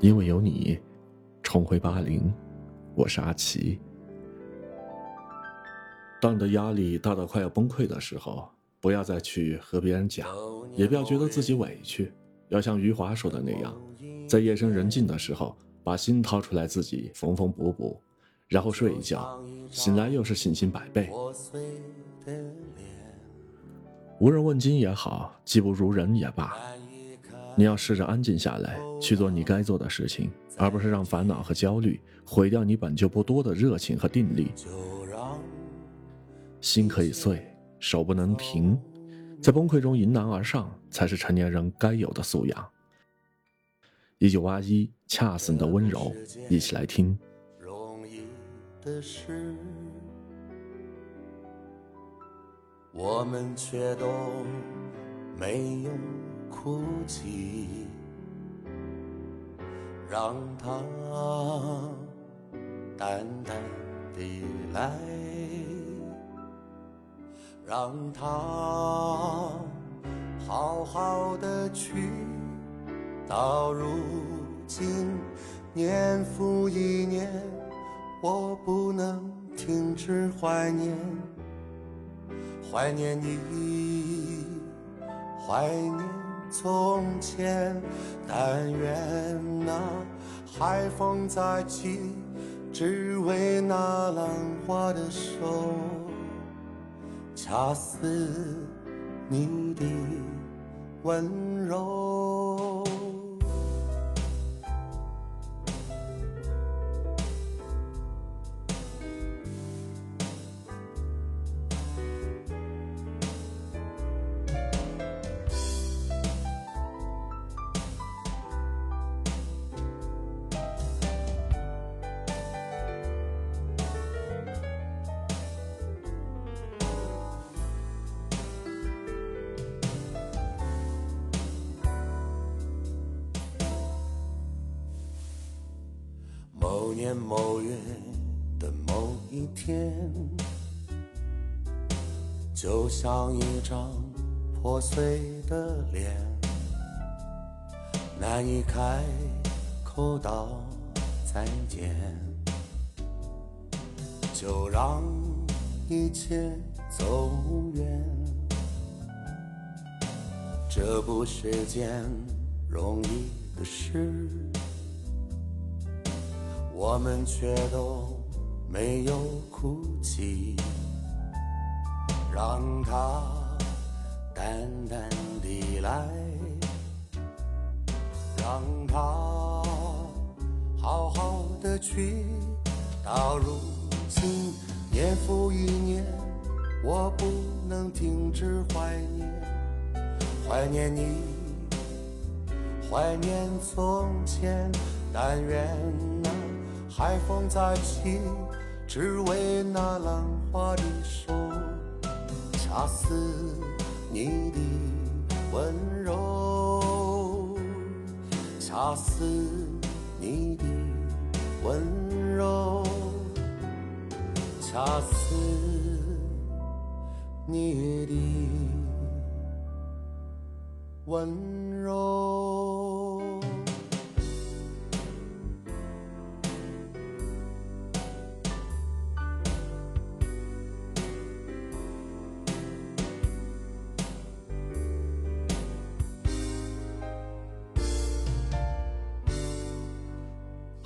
因为有你，重回八零，我是阿奇。当你的压力大到快要崩溃的时候，不要再去和别人讲，也不要觉得自己委屈，要像余华说的那样，在夜深人静的时候，把心掏出来自己缝缝补补，然后睡一觉，醒来又是信心百倍。无人问津也好，技不如人也罢。你要试着安静下来，去做你该做的事情，而不是让烦恼和焦虑毁掉你本就不多的热情和定力。心可以碎，手不能停，在崩溃中迎难而上，才是成年人该有的素养。一九八一，恰似你的温柔，一起来听。容易的事，我们却都没有。哭泣，让它淡淡的来，让它好好的去。到如今，年复一年，我不能停止怀念，怀念你，怀念。从前，但愿那海风再起，只为那浪花的手，恰似你的温柔。年某月的某一天，就像一张破碎的脸，难以开口道再见，就让一切走远。这不是件容易的事。我们却都没有哭泣，让它淡淡地来，让它好好的去。到如今，年复一年，我不能停止怀念，怀念你，怀念从前，但愿。海风再起，只为那浪花的手，恰似你的温柔，恰似你的温柔，恰似你的温柔。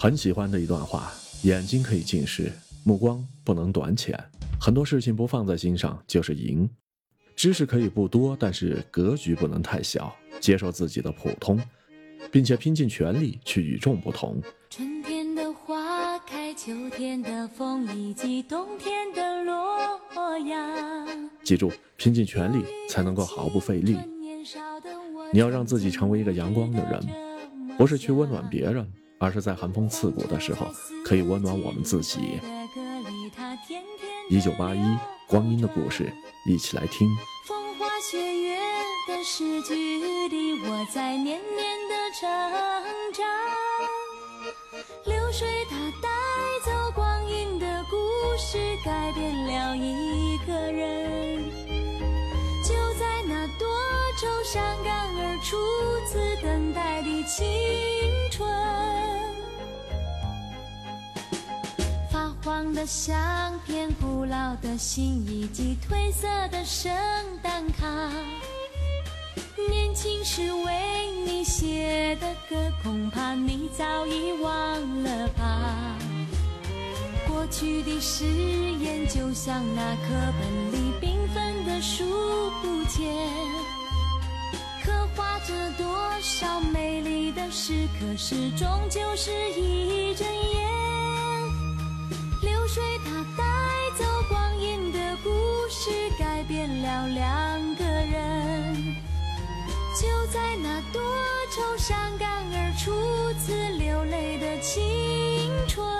很喜欢的一段话：眼睛可以近视，目光不能短浅。很多事情不放在心上就是赢。知识可以不多，但是格局不能太小。接受自己的普通，并且拼尽全力去与众不同。春天的花开，秋天的风，以及冬天的洛阳。记住，拼尽全力才能够毫不费力。你要让自己成为一个阳光的人，不是去温暖别人。而是在寒风刺骨的时候，可以温暖我们自己。一九八一，光阴的故事，一起来听。风花雪月的诗句里，我在年年的成长。流水它带走光阴的故事，改变了一个人。就在那多愁善感而。初次等待的青春。的相片、古老的信以及褪色的圣诞卡，年轻时为你写的歌，恐怕你早已忘了吧。过去的誓言，就像那课本里缤纷的数不见，刻画着多少美丽的时刻，是终究是一阵烟。变了两个人。就在那多愁善感而初次流泪的青春。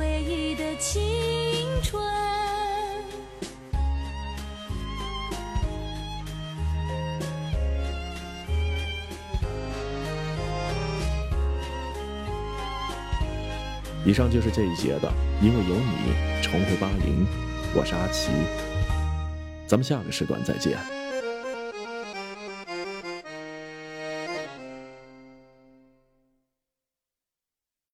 以上就是这一节的，因为有你重回八零，我是阿奇，咱们下个时段再见。